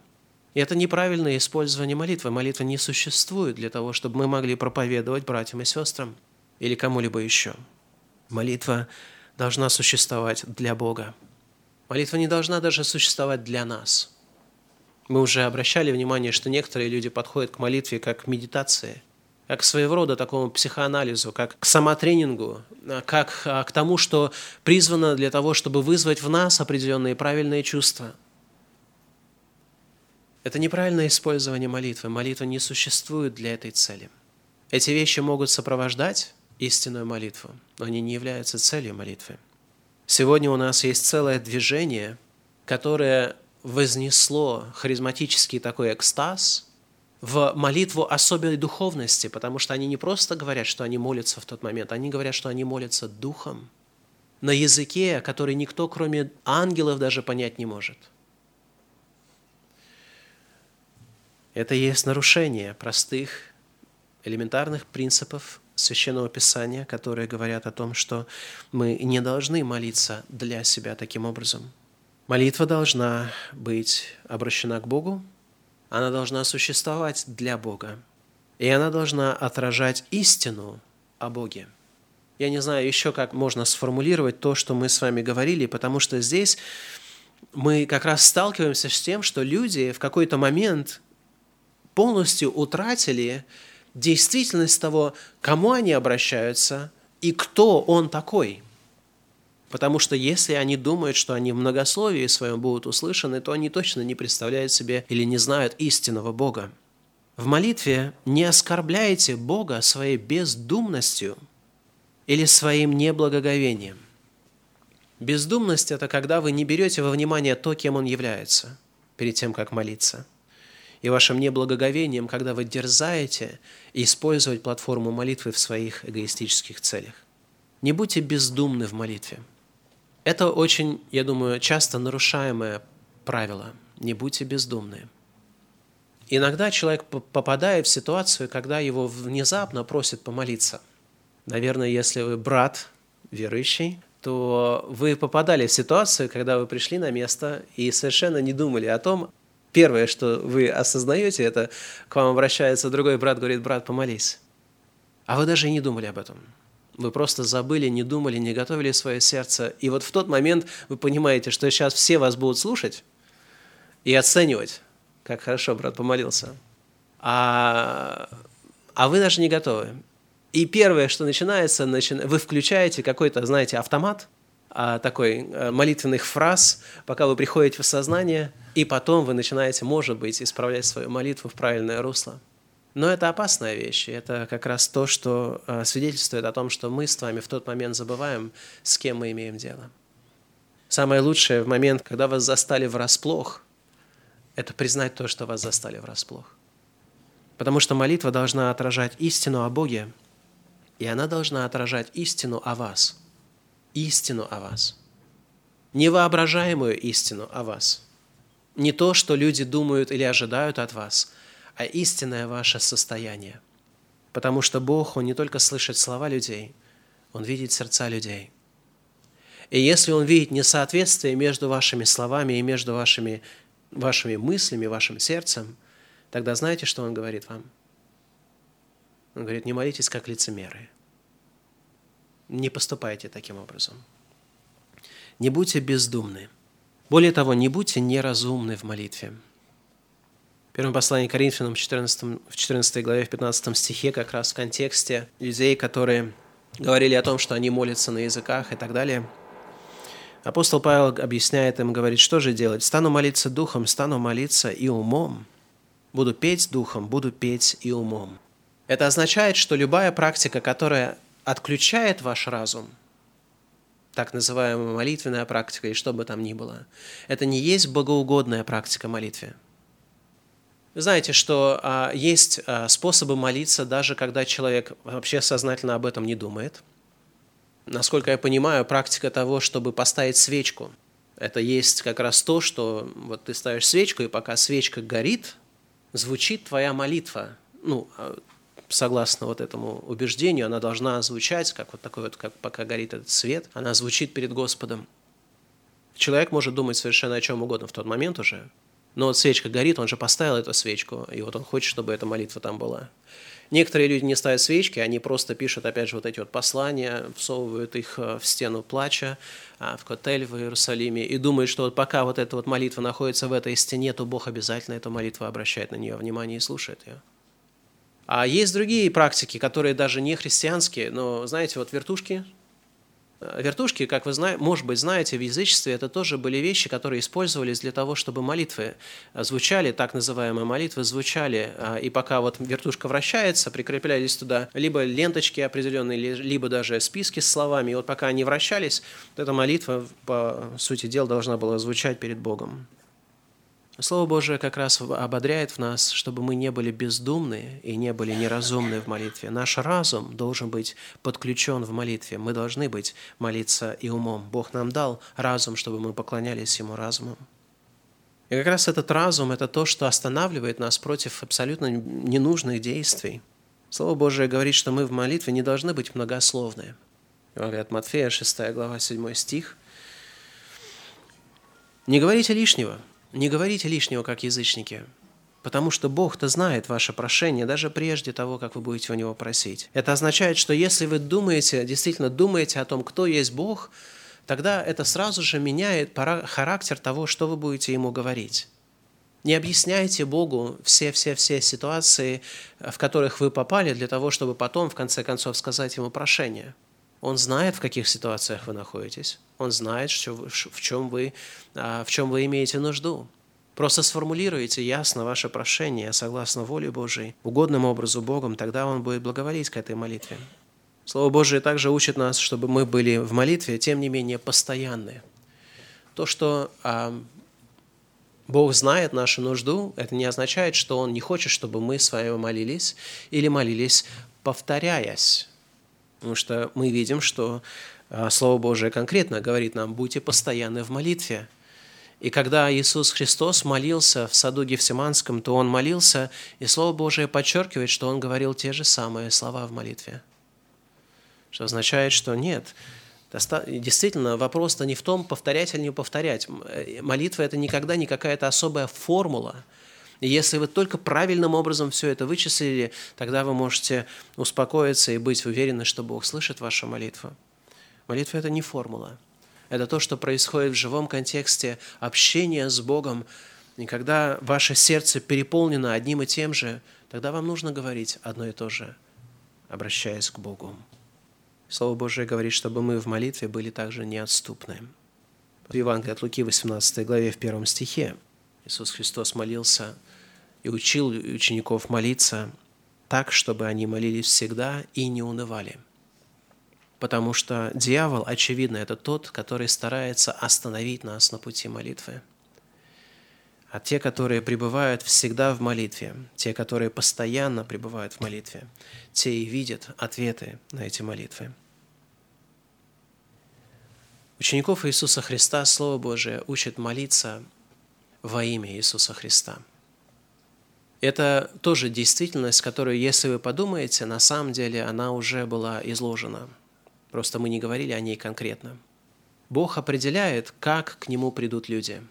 И это неправильное использование молитвы. Молитва не существует для того, чтобы мы могли проповедовать братьям и сестрам или кому-либо еще. Молитва должна существовать для Бога. Молитва не должна даже существовать для нас. Мы уже обращали внимание, что некоторые люди подходят к молитве как к медитации – как к своего рода такому психоанализу, как к самотренингу, как а, к тому, что призвано для того, чтобы вызвать в нас определенные правильные чувства. Это неправильное использование молитвы. Молитва не существует для этой цели. Эти вещи могут сопровождать истинную молитву, но они не являются целью молитвы. Сегодня у нас есть целое движение, которое вознесло харизматический такой экстаз – в молитву особой духовности, потому что они не просто говорят, что они молятся в тот момент, они говорят, что они молятся духом, на языке, который никто, кроме ангелов, даже понять не может. Это есть нарушение простых, элементарных принципов Священного Писания, которые говорят о том, что мы не должны молиться для себя таким образом. Молитва должна быть обращена к Богу, она должна существовать для Бога. И она должна отражать истину о Боге. Я не знаю еще, как можно сформулировать то, что мы с вами говорили, потому что здесь мы как раз сталкиваемся с тем, что люди в какой-то момент полностью утратили действительность того, кому они обращаются и кто он такой – Потому что если они думают, что они в многословии своем будут услышаны, то они точно не представляют себе или не знают истинного Бога. В молитве не оскорбляйте Бога своей бездумностью или своим неблагоговением. Бездумность – это когда вы не берете во внимание то, кем Он является, перед тем, как молиться. И вашим неблагоговением, когда вы дерзаете использовать платформу молитвы в своих эгоистических целях. Не будьте бездумны в молитве – это очень, я думаю, часто нарушаемое правило. Не будьте бездумны. Иногда человек попадает в ситуацию, когда его внезапно просят помолиться. Наверное, если вы брат верующий, то вы попадали в ситуацию, когда вы пришли на место и совершенно не думали о том, первое, что вы осознаете, это к вам обращается другой брат, говорит, брат, помолись. А вы даже и не думали об этом. Вы просто забыли, не думали, не готовили свое сердце. И вот в тот момент вы понимаете, что сейчас все вас будут слушать и оценивать, как хорошо брат помолился. А, а вы даже не готовы. И первое, что начинается, начи... вы включаете какой-то, знаете, автомат, такой а, молитвенных фраз, пока вы приходите в сознание, и потом вы начинаете, может быть, исправлять свою молитву в правильное русло. Но это опасная вещь. Это как раз то, что э, свидетельствует о том, что мы с вами в тот момент забываем, с кем мы имеем дело. Самое лучшее в момент, когда вас застали врасплох, это признать то, что вас застали врасплох. Потому что молитва должна отражать истину о Боге, и она должна отражать истину о вас. Истину о вас. Невоображаемую истину о вас. Не то, что люди думают или ожидают от вас – а истинное ваше состояние. Потому что Бог, Он не только слышит слова людей, Он видит сердца людей. И если Он видит несоответствие между вашими словами и между вашими, вашими мыслями, вашим сердцем, тогда знаете, что Он говорит вам? Он говорит, не молитесь как лицемеры. Не поступайте таким образом. Не будьте бездумны. Более того, не будьте неразумны в молитве. В первом послании Коринфянам 14, в 14 главе, в 15 стихе, как раз в контексте людей, которые говорили о том, что они молятся на языках и так далее, апостол Павел объясняет им, говорит, что же делать? Стану молиться духом, стану молиться и умом. Буду петь духом, буду петь и умом. Это означает, что любая практика, которая отключает ваш разум – так называемая молитвенная практика, и что бы там ни было, это не есть богоугодная практика молитвы. Вы знаете, что а, есть а, способы молиться, даже когда человек вообще сознательно об этом не думает. Насколько я понимаю, практика того, чтобы поставить свечку, это есть как раз то, что вот ты ставишь свечку, и пока свечка горит, звучит твоя молитва. Ну, а, согласно вот этому убеждению, она должна звучать, как вот такой вот, как пока горит этот свет, она звучит перед Господом. Человек может думать совершенно о чем угодно в тот момент уже, но вот свечка горит, он же поставил эту свечку, и вот он хочет, чтобы эта молитва там была. Некоторые люди не ставят свечки, они просто пишут, опять же, вот эти вот послания, всовывают их э, в стену плача, а, в котель в Иерусалиме, и думают, что вот пока вот эта вот молитва находится в этой стене, то Бог обязательно эту молитву обращает на нее внимание и слушает ее. А есть другие практики, которые даже не христианские, но, знаете, вот вертушки, э, Вертушки, как вы знаете, может быть, знаете, в язычестве это тоже были вещи, которые использовались для того, чтобы молитвы э, звучали, так называемые молитвы звучали, э, и пока вот вертушка вращается, прикреплялись туда либо ленточки определенные, либо даже списки с словами, и вот пока они вращались, вот эта молитва, по сути дела, должна была звучать перед Богом. Слово Божие как раз ободряет в нас, чтобы мы не были бездумны и не были неразумны в молитве. Наш разум должен быть подключен в молитве. Мы должны быть молиться и умом. Бог нам дал разум, чтобы мы поклонялись Ему разумом. И как раз этот разум – это то, что останавливает нас против абсолютно ненужных действий. Слово Божие говорит, что мы в молитве не должны быть многословны. Евангелие от Матфея, 6 глава, 7 стих. «Не говорите лишнего, не говорите лишнего, как язычники, потому что Бог-то знает ваше прошение даже прежде того, как вы будете у Него просить. Это означает, что если вы думаете, действительно думаете о том, кто есть Бог, тогда это сразу же меняет характер того, что вы будете Ему говорить. Не объясняйте Богу все-все-все ситуации, в которых вы попали, для того, чтобы потом, в конце концов, сказать Ему прошение – он знает, в каких ситуациях вы находитесь. Он знает, что, в, чем вы, а, в чем вы имеете нужду. Просто сформулируйте ясно ваше прошение согласно воле Божией, угодным образу Богом, тогда Он будет благоволить к этой молитве. Слово Божие также учит нас, чтобы мы были в молитве, тем не менее, постоянны. То, что а, Бог знает нашу нужду, это не означает, что Он не хочет, чтобы мы с вами молились или молились, повторяясь. Потому что мы видим, что а, Слово Божие конкретно говорит нам, будьте постоянны в молитве. И когда Иисус Христос молился в саду Гефсиманском, то Он молился, и Слово Божие подчеркивает, что Он говорил те же самые слова в молитве. Что означает, что нет, Действительно, вопрос-то не в том, повторять или не повторять. Э, молитва – это никогда не какая-то особая формула – и если вы только правильным образом все это вычислили, тогда вы можете успокоиться и быть уверены, что Бог слышит вашу молитву. Молитва – это не формула. Это то, что происходит в живом контексте общения с Богом. И когда ваше сердце переполнено одним и тем же, тогда вам нужно говорить одно и то же, обращаясь к Богу. Слово Божие говорит, чтобы мы в молитве были также неотступны. В Евангелии от Луки, 18 главе, в первом стихе, Иисус Христос молился и учил учеников молиться так, чтобы они молились всегда и не унывали. Потому что дьявол, очевидно, это тот, который старается остановить нас на пути молитвы. А те, которые пребывают всегда в молитве, те, которые постоянно пребывают в молитве, те и видят ответы на эти молитвы. Учеников Иисуса Христа Слово Божие учит молиться во имя Иисуса Христа. Это тоже действительность, которую, если вы подумаете, на самом деле она уже была изложена. Просто мы не говорили о ней конкретно. Бог определяет, как к Нему придут люди.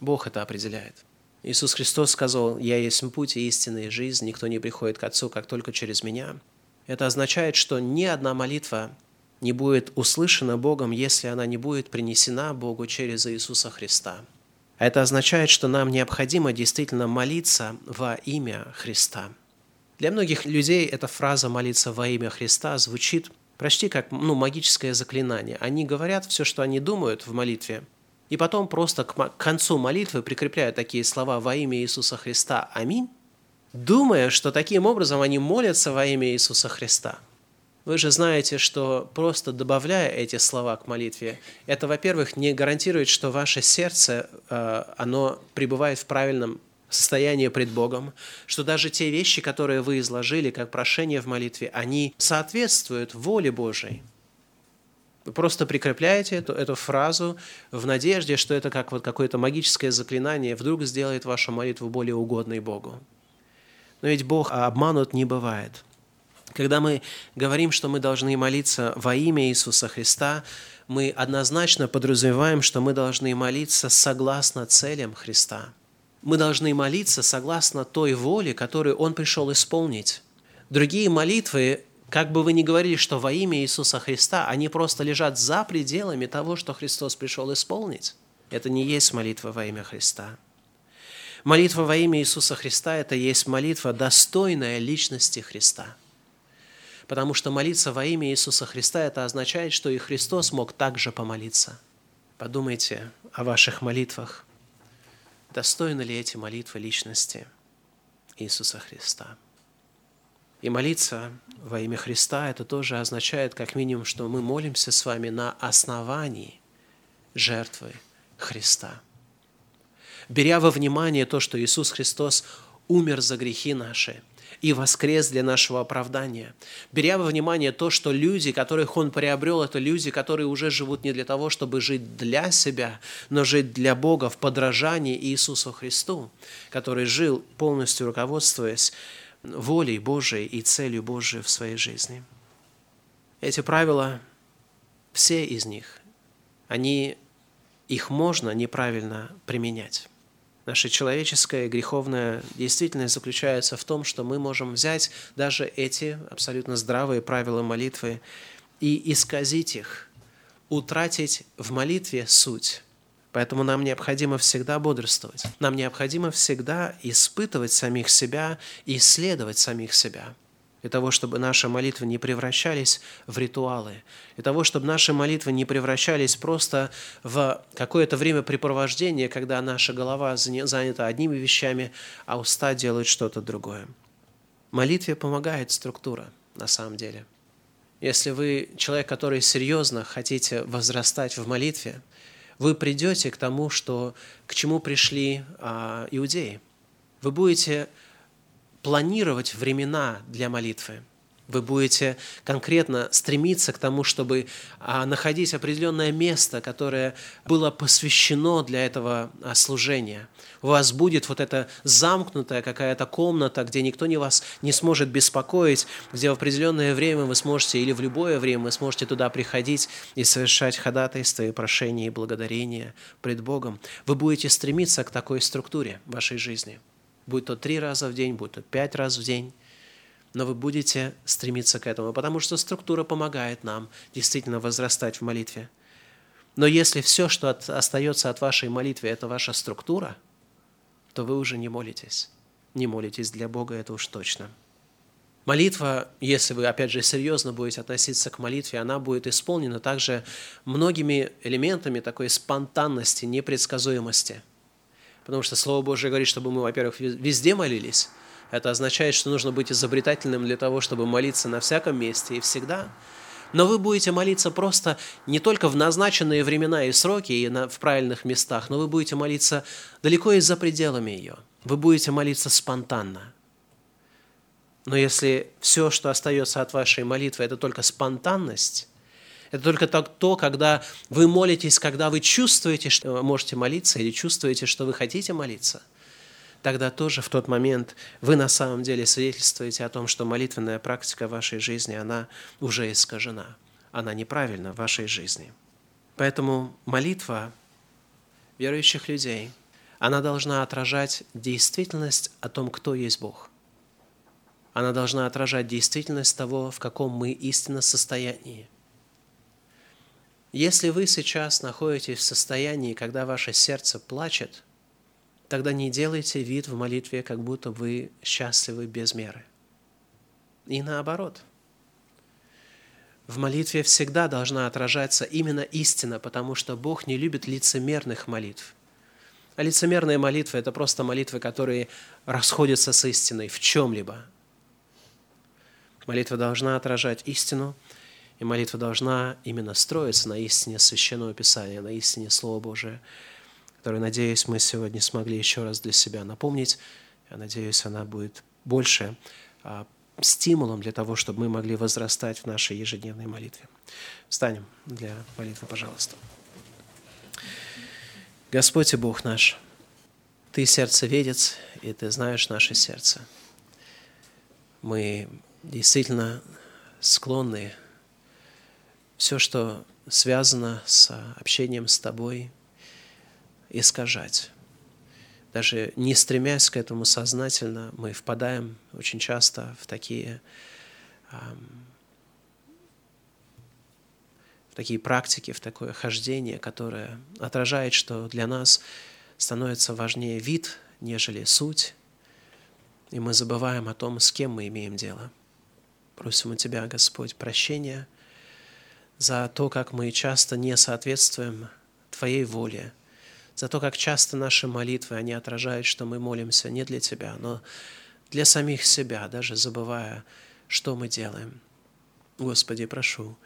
Бог это определяет. Иисус Христос сказал, «Я есть путь и истина и жизнь, никто не приходит к Отцу, как только через Меня». Это означает, что ни одна молитва не будет услышана Богом, если она не будет принесена Богу через Иисуса Христа. Это означает, что нам необходимо действительно молиться во имя Христа. Для многих людей эта фраза «молиться во имя Христа» звучит почти как ну, магическое заклинание. Они говорят все, что они думают в молитве, и потом просто к концу молитвы прикрепляют такие слова «во имя Иисуса Христа. Аминь», думая, что таким образом они молятся во имя Иисуса Христа. Вы же знаете, что просто добавляя эти слова к молитве, это, во-первых, не гарантирует, что ваше сердце, э, оно пребывает в правильном состоянии пред Богом, что даже те вещи, которые вы изложили как прошение в молитве, они соответствуют воле Божией. Вы просто прикрепляете эту, эту фразу в надежде, что это как вот какое-то магическое заклинание вдруг сделает вашу молитву более угодной Богу. Но ведь Бог обманут не бывает. Когда мы говорим, что мы должны молиться во имя Иисуса Христа, мы однозначно подразумеваем, что мы должны молиться согласно целям Христа. Мы должны молиться согласно той воле, которую Он пришел исполнить. Другие молитвы, как бы вы ни говорили, что во имя Иисуса Христа, они просто лежат за пределами того, что Христос пришел исполнить. Это не есть молитва во имя Христа. Молитва во имя Иисуса Христа – это есть молитва, достойная личности Христа. Потому что молиться во имя Иисуса Христа – это означает, что и Христос мог также помолиться. Подумайте о ваших молитвах. Достойны ли эти молитвы личности Иисуса Христа? И молиться во имя Христа – это тоже означает, как минимум, что мы молимся с вами на основании жертвы Христа – беря во внимание то, что Иисус Христос умер за грехи наши и воскрес для нашего оправдания, беря во внимание то, что люди, которых Он приобрел, это люди, которые уже живут не для того, чтобы жить для себя, но жить для Бога в подражании Иисусу Христу, который жил полностью руководствуясь волей Божией и целью Божией в своей жизни. Эти правила, все из них, они, их можно неправильно применять. Наша человеческая греховная действительность заключается в том, что мы можем взять даже эти абсолютно здравые правила молитвы и исказить их, утратить в молитве суть. Поэтому нам необходимо всегда бодрствовать. Нам необходимо всегда испытывать самих себя и исследовать самих себя – для того, чтобы наши молитвы не превращались в ритуалы, для того, чтобы наши молитвы не превращались просто в какое-то времяпрепровождение, когда наша голова занята одними вещами, а уста делают что-то другое. Молитве помогает структура, на самом деле. Если вы человек, который серьезно хотите возрастать в молитве, вы придете к тому, что, к чему пришли а, иудеи. Вы будете планировать времена для молитвы. Вы будете конкретно стремиться к тому, чтобы а, находить определенное место, которое было посвящено для этого а, служения. У вас будет вот эта замкнутая какая-то комната, где никто не вас не сможет беспокоить, где в определенное время вы сможете, или в любое время вы сможете туда приходить и совершать ходатайства и прошения и благодарения пред Богом. Вы будете стремиться к такой структуре вашей жизни – будь то три раза в день, будь то пять раз в день, но вы будете стремиться к этому, потому что структура помогает нам действительно возрастать в молитве. Но если все, что от, остается от вашей молитвы, это ваша структура, то вы уже не молитесь. Не молитесь для Бога, это уж точно. Молитва, если вы, опять же, серьезно будете относиться к молитве, она будет исполнена также многими элементами такой спонтанности, непредсказуемости – Потому что Слово Божье говорит, чтобы мы, во-первых, везде молились. Это означает, что нужно быть изобретательным для того, чтобы молиться на всяком месте и всегда. Но вы будете молиться просто не только в назначенные времена и сроки и на, в правильных местах, но вы будете молиться далеко и за пределами ее. Вы будете молиться спонтанно. Но если все, что остается от вашей молитвы, это только спонтанность, это только то, когда вы молитесь, когда вы чувствуете, что можете молиться, или чувствуете, что вы хотите молиться. Тогда тоже в тот момент вы на самом деле свидетельствуете о том, что молитвенная практика вашей жизни, она уже искажена. Она неправильна в вашей жизни. Поэтому молитва верующих людей, она должна отражать действительность о том, кто есть Бог. Она должна отражать действительность того, в каком мы истинно состоянии – Если вы сейчас находитесь в состоянии, когда ваше сердце плачет, тогда не делайте вид в молитве, как будто вы счастливы без меры. И наоборот. В молитве всегда должна отражаться именно истина, потому что Бог не любит лицемерных молитв. А лицемерные молитвы – это просто молитвы, которые расходятся с истиной в чем-либо. Молитва должна отражать истину – и молитва должна именно строиться на истине Священного Писания, на истине Слова Божия, которое, надеюсь, мы сегодня смогли еще раз для себя напомнить. Я надеюсь, она будет больше а, стимулом для того, чтобы мы могли возрастать в нашей ежедневной молитве. Встанем для молитвы, пожалуйста. Господь и Бог наш, Ты сердцеведец, и Ты знаешь наше сердце. Мы действительно склонны все, что связано с общением с тобой, искажать. Даже не стремясь к этому сознательно, мы впадаем очень часто в такие, в такие практики, в такое хождение, которое отражает, что для нас становится важнее вид, нежели суть, и мы забываем о том, с кем мы имеем дело. Просим у Тебя, Господь, прощения – за то, как мы часто не соответствуем Твоей воле, за то, как часто наши молитвы, они отражают, что мы молимся не для Тебя, но для самих себя, даже забывая, что мы делаем. Господи, прошу,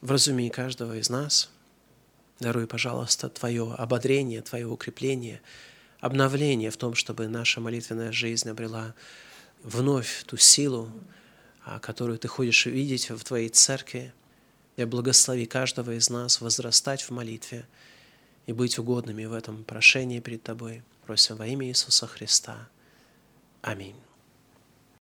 вразуми каждого из нас, даруй, пожалуйста, Твое ободрение, Твое укрепление, обновление в том, чтобы наша молитвенная жизнь обрела вновь ту силу, а, которую Ты хочешь увидеть в Твоей церкви, и благослови каждого из нас возрастать в молитве и быть угодными в этом прошении перед Тобой. Просим во имя Иисуса Христа. Аминь.